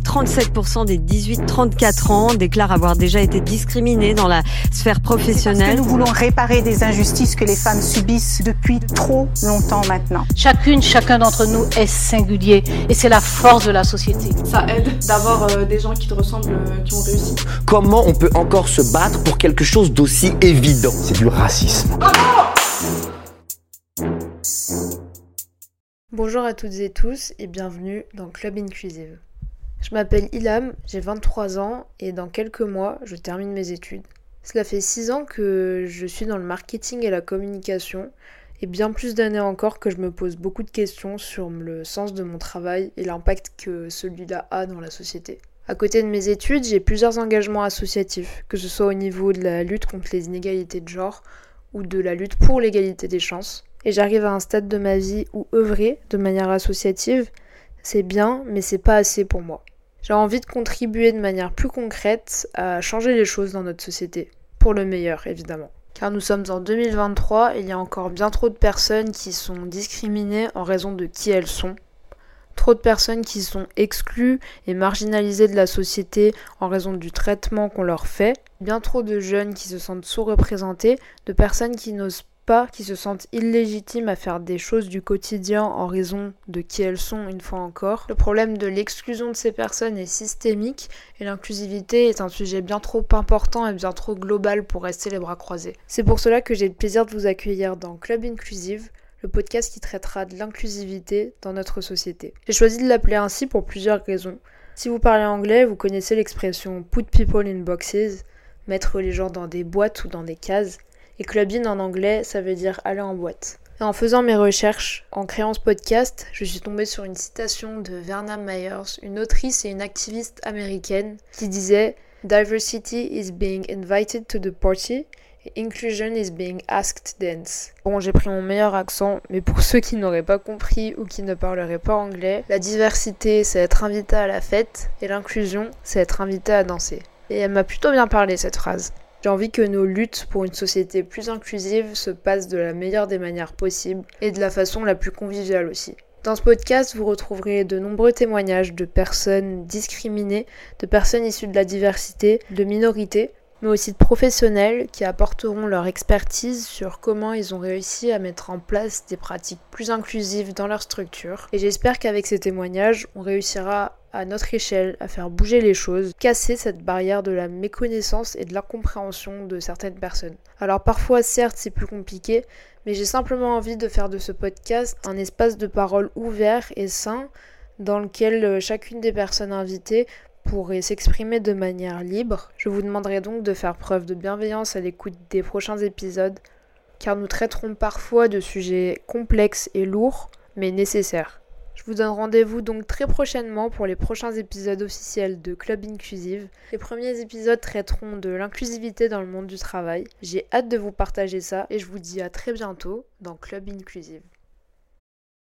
37% des 18-34 ans déclarent avoir déjà été discriminés dans la sphère professionnelle. Parce que nous voulons réparer des injustices que les femmes subissent depuis trop longtemps maintenant. Chacune, chacun d'entre nous est singulier et c'est la force de la société. Ça aide d'avoir euh, des gens qui te ressemblent, euh, qui ont réussi. Comment on peut encore se battre pour quelque chose d'aussi évident? C'est du racisme. Bonjour à toutes et tous et bienvenue dans Club Inclusive. Je m'appelle Ilham, j'ai 23 ans et dans quelques mois, je termine mes études. Cela fait 6 ans que je suis dans le marketing et la communication et bien plus d'années encore que je me pose beaucoup de questions sur le sens de mon travail et l'impact que celui-là a dans la société. À côté de mes études, j'ai plusieurs engagements associatifs, que ce soit au niveau de la lutte contre les inégalités de genre ou de la lutte pour l'égalité des chances et j'arrive à un stade de ma vie où œuvrer de manière associative, c'est bien, mais c'est pas assez pour moi. J'ai envie de contribuer de manière plus concrète à changer les choses dans notre société, pour le meilleur évidemment. Car nous sommes en 2023 et il y a encore bien trop de personnes qui sont discriminées en raison de qui elles sont. Trop de personnes qui sont exclues et marginalisées de la société en raison du traitement qu'on leur fait. Bien trop de jeunes qui se sentent sous-représentés, de personnes qui n'osent pas qui se sentent illégitimes à faire des choses du quotidien en raison de qui elles sont une fois encore. Le problème de l'exclusion de ces personnes est systémique et l'inclusivité est un sujet bien trop important et bien trop global pour rester les bras croisés. C'est pour cela que j'ai le plaisir de vous accueillir dans Club Inclusive, le podcast qui traitera de l'inclusivité dans notre société. J'ai choisi de l'appeler ainsi pour plusieurs raisons. Si vous parlez anglais, vous connaissez l'expression put people in boxes, mettre les gens dans des boîtes ou dans des cases. Et clubbing en anglais, ça veut dire aller en boîte. Et en faisant mes recherches, en créant ce podcast, je suis tombée sur une citation de Verna Myers, une autrice et une activiste américaine, qui disait Diversity is being invited to the party. Inclusion is being asked dance. Bon, j'ai pris mon meilleur accent, mais pour ceux qui n'auraient pas compris ou qui ne parleraient pas anglais, la diversité, c'est être invité à la fête, et l'inclusion, c'est être invité à danser. Et elle m'a plutôt bien parlé cette phrase. J'ai envie que nos luttes pour une société plus inclusive se passent de la meilleure des manières possibles et de la façon la plus conviviale aussi. Dans ce podcast, vous retrouverez de nombreux témoignages de personnes discriminées, de personnes issues de la diversité, de minorités, mais aussi de professionnels qui apporteront leur expertise sur comment ils ont réussi à mettre en place des pratiques plus inclusives dans leur structure. Et j'espère qu'avec ces témoignages, on réussira à notre échelle à faire bouger les choses, casser cette barrière de la méconnaissance et de l'incompréhension de certaines personnes. Alors parfois certes c'est plus compliqué, mais j'ai simplement envie de faire de ce podcast un espace de parole ouvert et sain dans lequel euh, chacune des personnes invitées pourrait s'exprimer de manière libre. Je vous demanderai donc de faire preuve de bienveillance à l'écoute des prochains épisodes, car nous traiterons parfois de sujets complexes et lourds, mais nécessaires. Je vous donne rendez-vous donc très prochainement pour les prochains épisodes officiels de Club Inclusive. Les premiers épisodes traiteront de l'inclusivité dans le monde du travail. J'ai hâte de vous partager ça et je vous dis à très bientôt dans Club Inclusive.